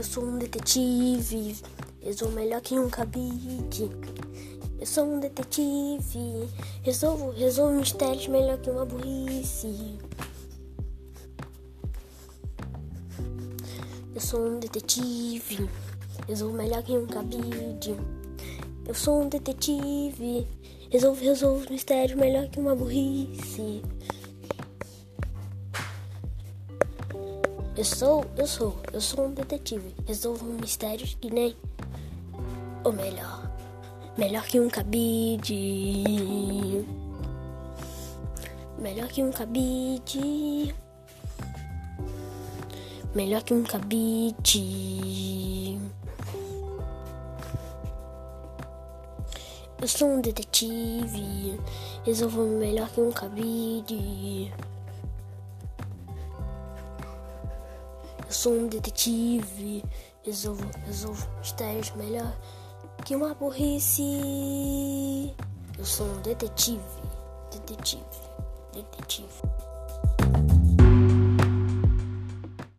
Eu sou um detetive, eu sou melhor que um cabide. Eu sou um detetive, resolvo, resolvo mistérios melhor que uma burrice. Eu sou um detetive, resolvo melhor que um cabide. Eu sou um detetive, resolvo, resolvo mistérios melhor que uma burrice. Eu sou, eu sou, eu sou um detetive. Resolvo mistérios que nem. Ou melhor, melhor que um cabide. Melhor que um cabide. Melhor que um cabide. Eu sou um detetive. Resolvo melhor que um cabide. Eu sou um detetive, resolvo, resolvo mistérios melhor que uma burrice. Eu sou um detetive, detetive, detetive.